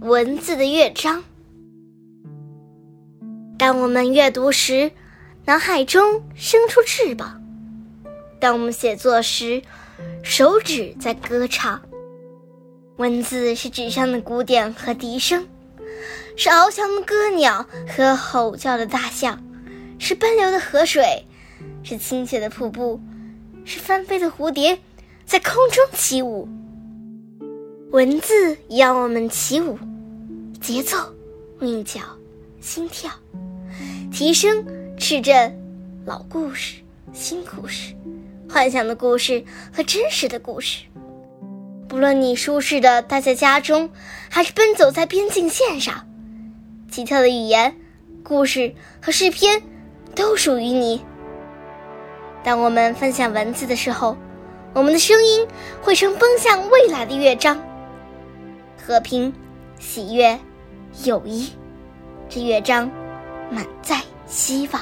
文字的乐章。当我们阅读时，脑海中生出翅膀；当我们写作时，手指在歌唱。文字是纸上的鼓点和笛声，是翱翔的歌鸟和吼叫的大象，是奔流的河水，是倾斜的瀑布，是翻飞的蝴蝶，在空中起舞。文字让我们起舞，节奏、韵脚、心跳，提升、赤振，老故事、新故事，幻想的故事和真实的故事。不论你舒适的待在家中，还是奔走在边境线上，奇特的语言、故事和诗篇都属于你。当我们分享文字的时候，我们的声音会成奔向未来的乐章。和平、喜悦、友谊，这乐章满载希望。